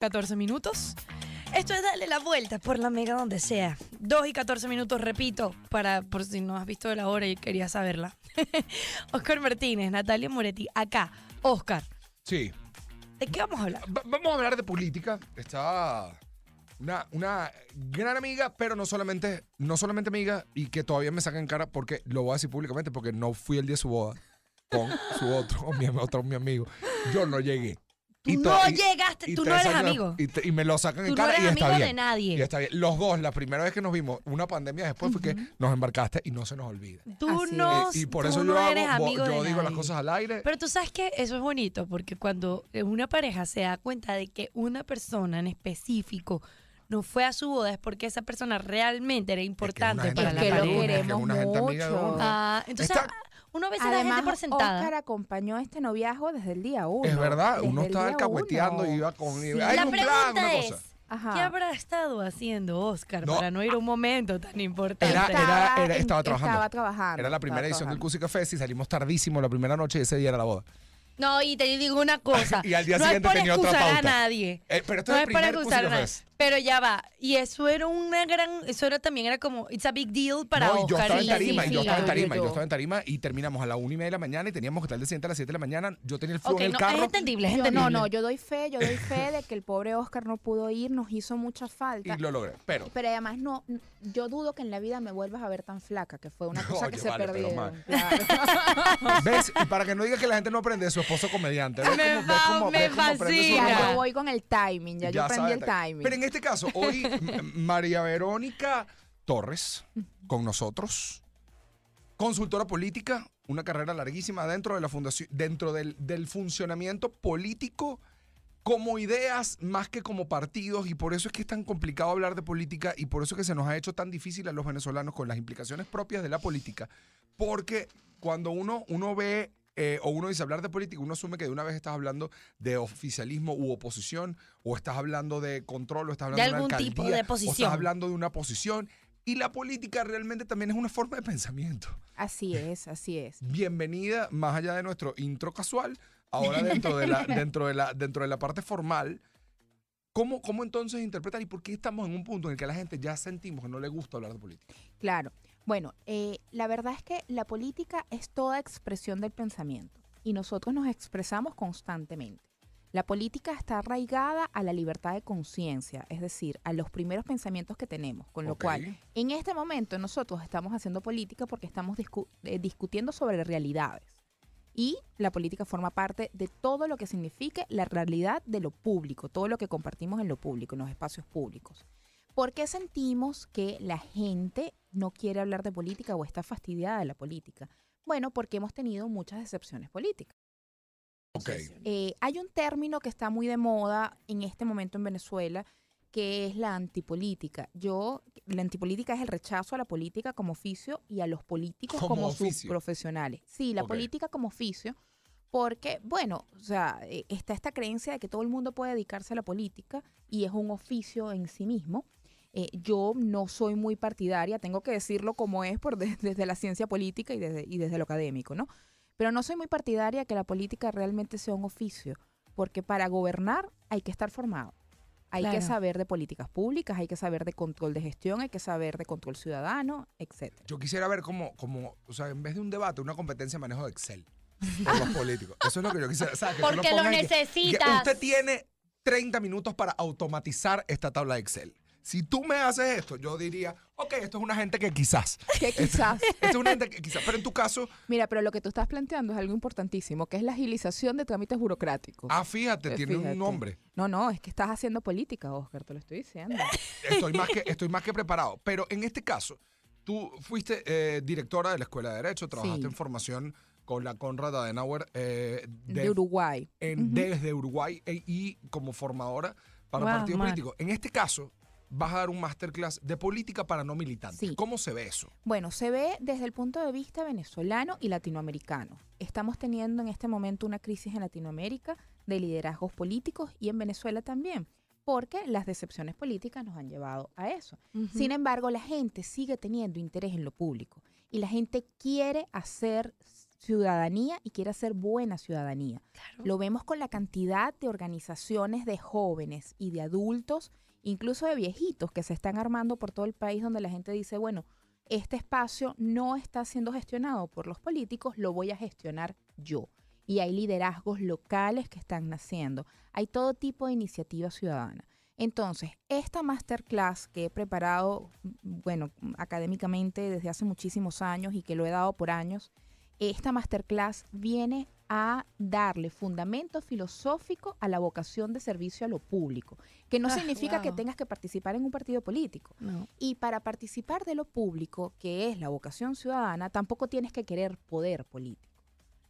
14 minutos. Esto es darle la vuelta por la mega donde sea. 2 y 14 minutos, repito, para por si no has visto la hora y querías saberla. Oscar Martínez, Natalia Moretti, acá. Oscar, Sí. ¿de qué vamos a hablar? Va- vamos a hablar de política. Está una, una gran amiga, pero no solamente, no solamente amiga, y que todavía me saca en cara porque lo voy a decir públicamente porque no fui el día de su boda con su otro, mi, otro, mi amigo. Yo no llegué. Tú Y no llegaste, y tú no eres amigo. Y, te- y me lo sacan Tú en no cara eres y está amigo de bien. nadie. Y está bien. Los dos, la primera vez que nos vimos, una pandemia después, fue que nos embarcaste y no se nos olvida. Tú Así no, y por eso no yo, digo las cosas al aire. Pero tú sabes que eso es bonito porque cuando una pareja se da cuenta de que una persona en específico no fue a su boda es porque esa persona realmente era importante gente para es la que lo pareja. queremos que mucho. Ah, entonces uno a veces da Además, gente por sentada. Oscar acompañó este noviazgo desde el día uno. Es verdad, desde uno estaba alcahueteando y iba con. Sí. Hay la un plan, pregunta una es, cosa. Ajá. ¿qué habrá estado haciendo Oscar No. para no ir a un momento tan importante? Era- Estaba, era- en- estaba trabajando. Estaba trabajando. Era la primera edición del. Cusica Fest y salimos tardísimo la primera noche y ese día era la boda. No, y te digo una cosa. Y al día no siguiente es tenía otra excusar a pauta. nadie. Eh, pero esto no es es el para excusar a nadie. Pero ya va. Y eso era una gran. Eso era también era como. It's a big deal para no, y yo Oscar. estaba en tarima, sí, y yo sí, estaba en yo- tarima, y yo- yo estaba en tarima y terminamos a la una y media de la mañana y teníamos que estar día siguiente a las 7 de la mañana. Yo tenía el flujo Ok, en el no, carro. es entendible, es Yo- entendible. no, no, yo doy fe, yo doy fe de que el pobre Oscar no pudo ir, nos hizo mucha falta. Y lo logré. Pero, Pero además no, yo dudo que en la vida me vuelvas a ver tan flaca, que fue una cosa Oye, que se vale, mal. claro. ¿ves? Y para que no diga que la gente no aprende de su esposo comediante. ¿Ves Me cómo- ves cómo- me ves cómo fascina. ya yo voy con el timing, ya, yo aprendí sabe el timing. Pero en este caso, hoy María Verónica Torres con nosotros, consultora política, una carrera larguísima dentro de la fundación, dentro del, del funcionamiento político como ideas más que como partidos y por eso es que es tan complicado hablar de política y por eso es que se nos ha hecho tan difícil a los venezolanos con las implicaciones propias de la política porque cuando uno, uno ve eh, o uno dice hablar de política, uno asume que de una vez estás hablando de oficialismo u oposición, o estás hablando de control, o estás hablando De de, una algún alcaldía, tipo de o posición. estás hablando de una posición. Y la política realmente también es una forma de pensamiento. Así es, así es. Bienvenida, más allá de nuestro intro casual, ahora dentro de la, dentro de la, dentro de la parte formal. ¿Cómo, ¿Cómo entonces interpretar y por qué estamos en un punto en el que a la gente ya sentimos que no le gusta hablar de política? Claro. Bueno, eh, la verdad es que la política es toda expresión del pensamiento y nosotros nos expresamos constantemente. La política está arraigada a la libertad de conciencia, es decir, a los primeros pensamientos que tenemos, con lo Ok. cual en este momento nosotros estamos haciendo política porque estamos discu- eh, discutiendo sobre realidades. Y la política forma parte de todo lo que signifique la realidad de lo público, todo lo que compartimos en lo público, en los espacios públicos. ¿Por qué sentimos que la gente no quiere hablar de política o está fastidiada de la política? Bueno, porque hemos tenido muchas decepciones políticas. Ok. Eh, hay un término que está muy de moda en este momento en Venezuela, que es la antipolítica. Yo, la antipolítica es el rechazo a la política como oficio y a los políticos Como como, sus profesionales. Sí, la política como oficio, porque, bueno, o sea, eh, está esta creencia de que todo el mundo puede dedicarse a la política y es un oficio en sí mismo. Eh, yo no soy muy partidaria, tengo que decirlo como es por de- desde la ciencia política y desde, y desde lo académico, ¿no? Pero no soy muy partidaria que la política realmente sea un oficio, porque para gobernar hay que estar formado. Hay que saber de políticas públicas, hay que saber de control de gestión, hay que saber de control ciudadano, etcétera. Yo quisiera ver como, como, o sea, en vez de un debate, una competencia de manejo de Excel por los políticos. Eso es lo que yo quisiera. o sea, que tú Porque lo que- necesitas. que usted tiene 30 minutos para automatizar esta tabla de Excel. Si tú me haces esto, yo diría, ok, esto es una gente que quizás. Que quizás. Esto es una gente que quizás. Pero en tu caso, Mira, pero lo que tú estás planteando es algo importantísimo, que es la agilización de trámites burocráticos. ah, fíjate, Eh, tiene fíjate. un nombre. No, no, es que estás haciendo política, Oscar, te lo estoy diciendo. Estoy más que, estoy más que preparado. Pero en este caso, tú fuiste eh, directora de la Escuela de Derecho, trabajaste Sí. en formación con la Conrad Adenauer eh, De, Uruguay. en- Ujú. desde Uruguay e- y como formadora para Wow, partidos políticos. En este caso, vas a dar un masterclass de política para no militantes. Sí. ¿Cómo se ve eso? Bueno, se ve desde el punto de vista venezolano y latinoamericano. Estamos teniendo en este momento una crisis en Latinoamérica de liderazgos políticos y en Venezuela también, porque las decepciones políticas nos han llevado a eso. Sin em- embargo, la gente sigue teniendo interés en lo público y la gente quiere hacer ciudadanía y quiere hacer buena ciudadanía. Claro. Lo vemos con la cantidad de organizaciones de jóvenes y de adultos, incluso de viejitos, que se están armando por todo el país donde la gente dice, bueno, este espacio no está siendo gestionado por los políticos, lo voy a gestionar yo. Y hay liderazgos locales que están naciendo. Hay todo tipo de iniciativa ciudadana. Entonces, esta masterclass que he preparado, bueno, académicamente desde hace muchísimos años y que lo he dado por años, esta masterclass viene a darle fundamento filosófico a la vocación de servicio a lo público, que no Ah, significa que tengas que participar en un partido político. No. Y para participar de lo público, que es la vocación ciudadana, tampoco tienes que querer poder político.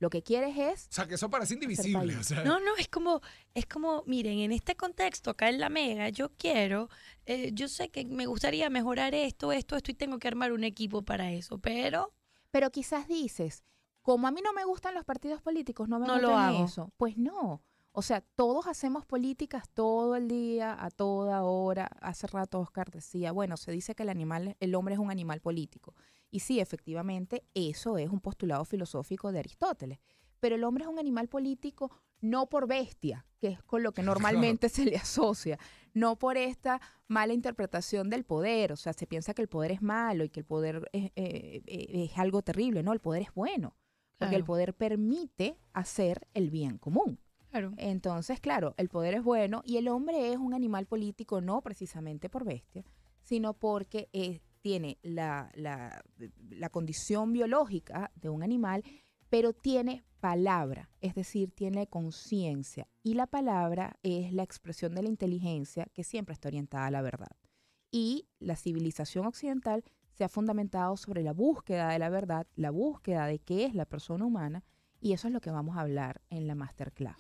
Lo que quieres es O sea, que eso parece indivisible. O sea, No, no, es como, es como, miren, en este contexto, acá en la mega, yo quiero, eh, yo sé que me gustaría mejorar esto, esto, esto, y tengo que armar un equipo para eso, pero Pero quizás dices, como a mí no me gustan los partidos políticos, no me No lo hago. eso. Pues no. O sea, todos hacemos políticas todo el día, a toda hora. Hace rato Oscar decía, bueno, se dice que el animal, el hombre es un animal político. Y sí, efectivamente, eso es un postulado filosófico de Aristóteles. Pero el hombre es un animal político no por bestia, que es con lo que normalmente se le asocia, no por esta mala interpretación del poder. O sea, se piensa que el poder es malo y que el poder es, eh, eh, es algo terrible. No, el poder es bueno, porque el poder permite hacer el bien común. claro. Entonces, claro, el poder es bueno y el hombre es un animal político no precisamente por bestia, sino porque eh, tiene la, la- la condición biológica de un animal, pero tiene palabra, es decir, tiene conciencia. Y la palabra es la expresión de la inteligencia que siempre está orientada a la verdad. Y la civilización occidental se ha fundamentado sobre la búsqueda de la verdad, la búsqueda de qué es la persona humana, y eso es lo que vamos a hablar en la masterclass.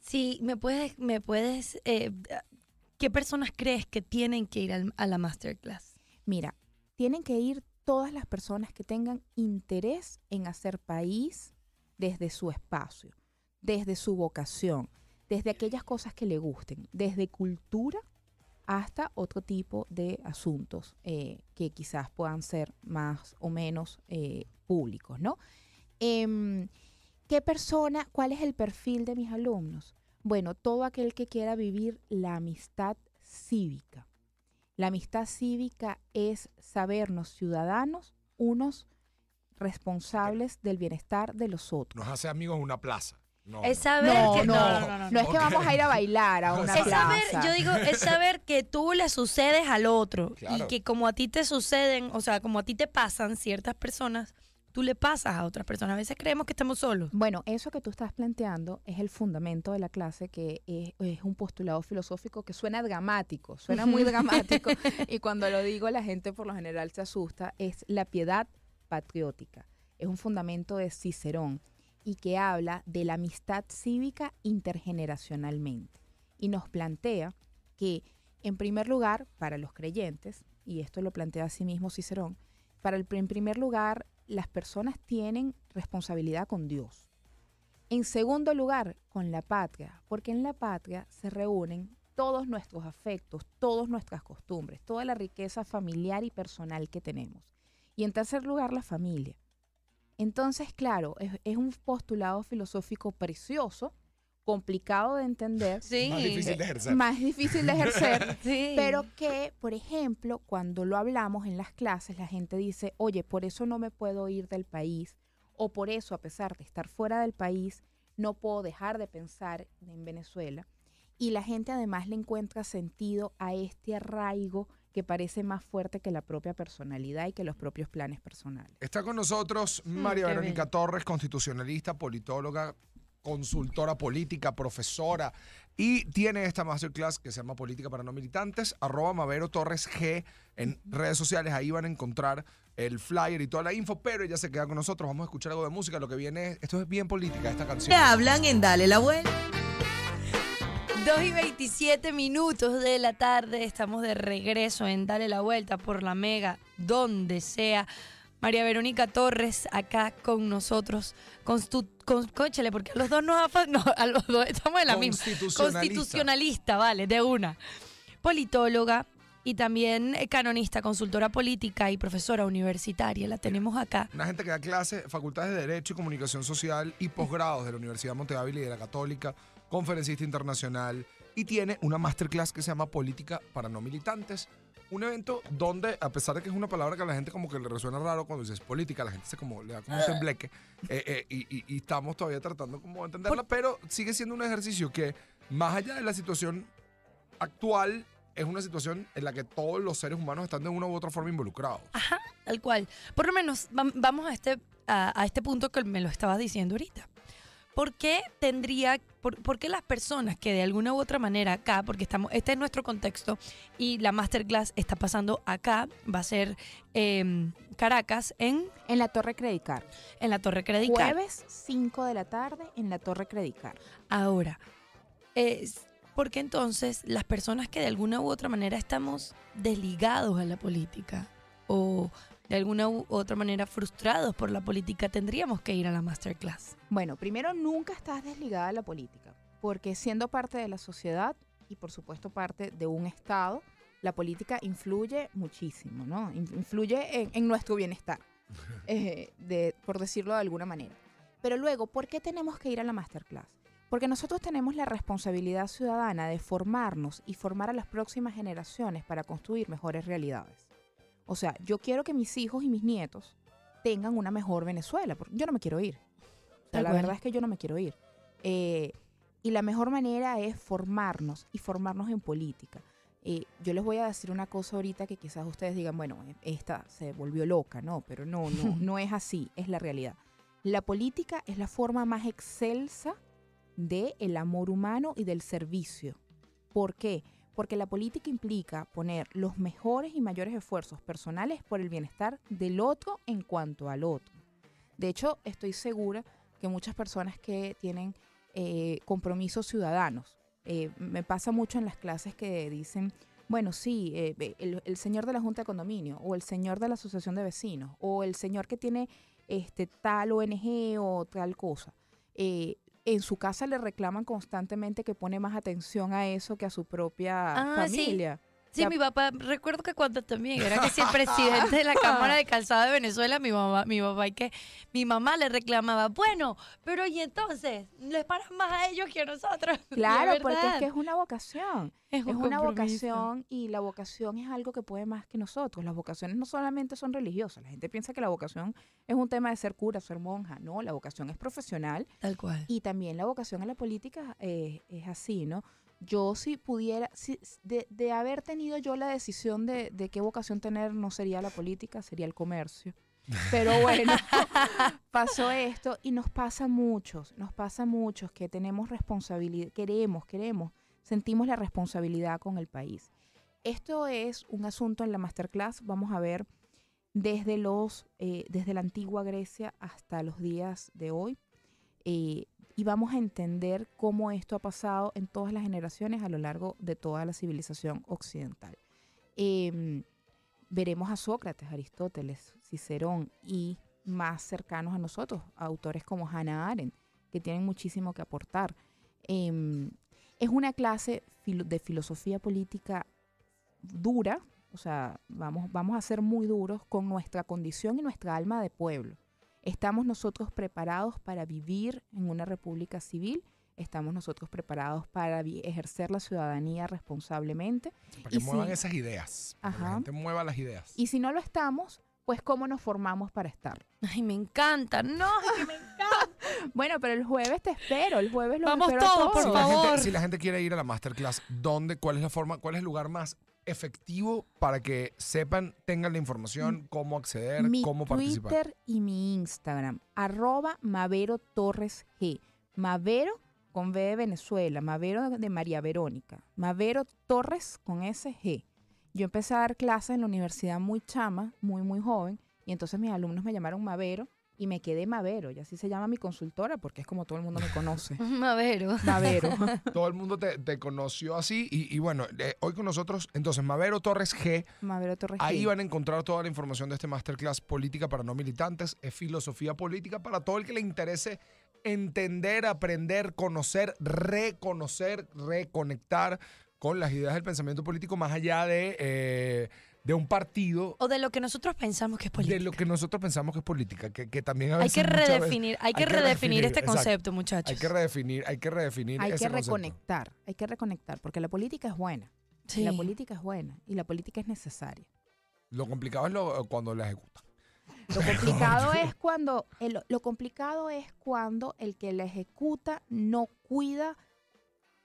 Sí, me puedes, me puedes, eh, ¿qué personas crees que tienen que ir al- a la masterclass? Mira, tienen que ir todas las personas que tengan interés en hacer país desde su espacio, desde su vocación, desde aquellas cosas que le gusten, desde cultura hasta otro tipo de asuntos eh, que quizás puedan ser más o menos eh, públicos, ¿no? Em, ¿Qué persona, cuál es el perfil de mis alumnos? Bueno, todo aquel que quiera vivir la amistad cívica. La amistad cívica es sabernos ciudadanos, unos responsables del bienestar de los otros. Nos hace amigos una plaza. No, Es no. saber No, que, no, no, no, no, no. no es que vamos a ir a bailar a una Es plaza. saber, yo digo, es saber que tú le sucedes al otro Claro. y que como a ti te suceden, o sea, como a ti te pasan ciertas personas, tú le pasas a otras personas. A veces creemos que estamos solos. Bueno, eso que tú estás planteando es el fundamento de la clase, que es, es un postulado filosófico que suena dramático, suena muy dramático, y cuando lo digo la gente por lo general se asusta, es la piedad patriótica. Es un fundamento de Cicerón y que habla de la amistad cívica intergeneracionalmente. Y nos plantea que, en primer lugar, para los creyentes, y esto lo plantea así mismo Cicerón, para el, en primer lugar, las personas tienen responsabilidad con Dios. En segundo lugar, con la patria, porque en la patria se reúnen todos nuestros afectos, todas nuestras costumbres, toda la riqueza familiar y personal que tenemos. Y en tercer lugar, la familia. Entonces, claro, es, es un postulado filosófico precioso, complicado de entender, Sí. Más difícil de ejercer. más difícil de ejercer, Sí. pero que, por ejemplo, cuando lo hablamos en las clases, la gente dice, oye, por eso no me puedo ir del país, o por eso, a pesar de estar fuera del país, no puedo dejar de pensar en Venezuela. Y la gente además le encuentra sentido a este arraigo que parece más fuerte que la propia personalidad y que los propios planes personales. Está con nosotros Mm, María Verónica bello. Torres, constitucionalista, politóloga, consultora política, profesora, y tiene esta masterclass que se llama Política para no militantes, arroba Mavero Torres G en redes sociales, ahí van a encontrar el flyer y toda la info, pero ella se queda con nosotros, vamos a escuchar algo de música, lo que viene, es- esto es bien política, esta canción. Te hablan en Dale la Vuelta. 2 y 27 minutos de la tarde, estamos de regreso en Dale la Vuelta por la Mega, donde sea. María Verónica Torres acá con nosotros, con, porque a los dos nos no, a los dos estamos en la misma. Constitucionalista. Constitucionalista, vale, de una. Politóloga, y también eh, canonista, consultora política y profesora universitaria. La tenemos acá. Una gente que da clases, facultades de Derecho y Comunicación Social y posgrados de la Universidad Ávila y de la Católica, conferencista internacional y tiene una masterclass que se llama Política para no militantes. Un evento donde, a pesar de que es una palabra que a la gente como que le resuena raro cuando dices política, la gente se como le da como un tembleque eh, eh, y, y- y estamos todavía tratando como de entenderla, pero sigue siendo un ejercicio que, más allá de la situación actual, es una situación en la que todos los seres humanos están de una u otra forma involucrados. Tal cual. Por lo menos vam- vamos a este, a, a este punto que me lo estabas diciendo ahorita. ¿Por qué tendría, por, por qué las personas que de alguna u otra manera acá, porque estamos, este es nuestro contexto y la masterclass está pasando acá, va a ser em, Caracas en, En la Torre Credicar. en la Torre Credicar. Jueves 5 de la tarde en la Torre Credicar. Ahora, es porque entonces las personas que de alguna u otra manera estamos desligados a la política o de alguna u otra manera frustrados por la política, tendríamos que ir a la masterclass. Bueno, primero nunca estás desligada de la política, porque siendo parte de la sociedad y por supuesto parte de un Estado, la política influye muchísimo, ¿no? In- Influye en, en nuestro bienestar, eh, de, por decirlo de alguna manera. Pero luego, ¿por qué tenemos que ir a la masterclass? Porque nosotros tenemos la responsabilidad ciudadana de formarnos y formar a las próximas generaciones para construir mejores realidades. O sea, yo quiero que mis hijos y mis nietos tengan una mejor Venezuela, porque yo no me quiero ir. O sea, Tal la cual. verdad es que yo no me quiero ir. Eh, y la mejor manera es formarnos y formarnos en política. Eh, yo les voy a decir una cosa ahorita que quizás ustedes digan, bueno, eh, esta se volvió loca, no, pero no, no, no es así, es la realidad. La política es la forma más excelsa del el amor humano y del servicio. ¿Por qué? Porque la política implica poner los mejores y mayores esfuerzos personales por el bienestar del otro en cuanto al otro. De hecho, estoy segura que muchas personas que tienen eh, compromisos ciudadanos, eh, me pasa mucho en las clases que dicen, bueno, sí, eh, el, el señor de la Junta de Condominio, o el señor de la Asociación de Vecinos, o el señor que tiene este, tal ONG o tal cosa. Eh, en su casa le reclaman constantemente que pone más atención a eso que a su propia Ah, familia. Sí, Ya- mi papá, recuerdo que cuando también era que si el presidente de la Cámara de Calzada de Venezuela, mi mamá, mi papá y que mi mamá le reclamaba, bueno, pero y entonces, les paran más a ellos que a nosotros. Claro, porque es que es una vocación. es, Es un una vocación y la vocación es algo que puede más que nosotros. Las vocaciones no solamente son religiosas. La gente piensa que la vocación es un tema de ser cura, ser monja. No, la vocación es profesional Tal cual. y también la vocación en la política es así, ¿no? Yo si pudiera, si, de, de haber tenido yo la decisión de, de qué vocación tener, no sería la política, sería el comercio. Pero bueno, pasó esto y nos pasa a muchos, nos pasa a muchos que tenemos responsabilidad, queremos, queremos, sentimos la responsabilidad con el país. Esto es un asunto en la masterclass, vamos a ver desde los, eh, desde la antigua Grecia hasta los días de hoy. eh, y vamos a entender cómo esto ha pasado en todas las generaciones a lo largo de toda la civilización occidental. Em, veremos a Sócrates, Aristóteles, Cicerón y más cercanos a nosotros, autores como Hannah Arendt, que tienen muchísimo que aportar. Em, es una clase de filosofía política dura, o sea, vamos, vamos a ser muy duros con nuestra condición y nuestra alma de pueblo. ¿Estamos nosotros preparados para vivir en una república civil? ¿Estamos nosotros preparados para ejercer la ciudadanía responsablemente? Para que Y muevan si- esas ideas. Para que la Ajá. gente mueva las ideas. Y si no lo estamos, pues ¿cómo nos formamos para estar? Ay, me encanta. No, es que me encanta. Bueno, pero el jueves te espero, el jueves lo Vamos espero a todos, por si, todos. la favor. gente, si la gente quiere ir a la masterclass, ¿dónde, ¿cuál es la forma, cuál es el lugar más efectivo para que sepan, tengan la información, cómo acceder, mi cómo participar? Twitter y mi Instagram, arroba Mavero Torres G. Mavero con V de Venezuela, Mavero de María Verónica, Mavero Torres con SG. Yo empecé a dar clases en la universidad muy chama, muy, muy joven, y entonces mis alumnos me llamaron Mavero y me quedé Mavero, y así se llama mi consultora porque es como todo el mundo me conoce. Mavero. Mavero. Todo el mundo te, te conoció así y, y bueno, eh, hoy con nosotros, entonces, Mavero Torres G, Mavero Torres ahí G. van a encontrar toda la información de este masterclass Política para no militantes, es filosofía política para todo el que le interese entender, aprender, conocer, reconocer, reconectar con las ideas del pensamiento político más allá de, eh, de un partido, O de lo que nosotros pensamos que es política. de lo que nosotros pensamos que es política, que, que también a hay que redefinir, hay que hay que redefinir redefinir, este exacto. concepto, muchachos. hay que redefinir, hay que redefinir Hay ese que concepto. reconectar, hay que reconectar, porque la política es buena. Sí. La política es buena y la política es necesaria. Lo complicado es lo, cuando la ejecutan. Lo complicado es cuando el- lo complicado es cuando el que la ejecuta no cuida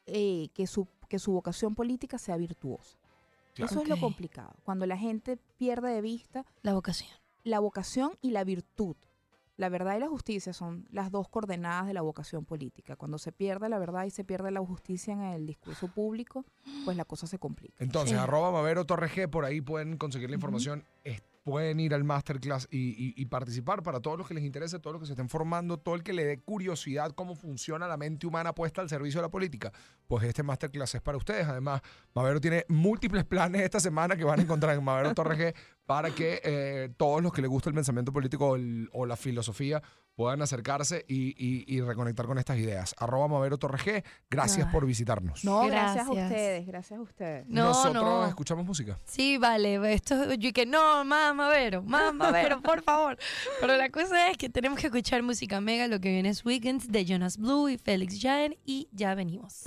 eh, que su que su vocación política sea virtuosa. Claro. Eso es lo complicado. Cuando la gente pierde de vista La vocación. la vocación y la virtud. La verdad y la justicia son las dos coordenadas de la vocación política. Cuando se pierde la verdad y se pierde la justicia en el discurso público, pues la cosa se complica. Entonces, Sí. arroba Mavero Torres G, por ahí pueden conseguir la información. Pueden ir al masterclass y, y- participar para todos los que les interese, todos los que se estén formando, todo el que le dé curiosidad cómo funciona la mente humana puesta al servicio de la política. Pues este masterclass es para ustedes. Además, Mavero tiene múltiples planes esta semana que van a encontrar en Mavero Torres G para que eh, todos los que les gusta el pensamiento político o la filosofía puedan acercarse y, y- y reconectar con estas ideas. Arroba Mavero Torres G, gracias Ay. por visitarnos. No, gracias, a ustedes, gracias a ustedes. No, Nosotros no. escuchamos música. Sí, vale, esto yo que no, más Mavero, más Mavero, por favor. Pero la cosa es que tenemos que escuchar música mega, lo que viene es Weekends de Jonas Blue y Felix Jaén y ya venimos.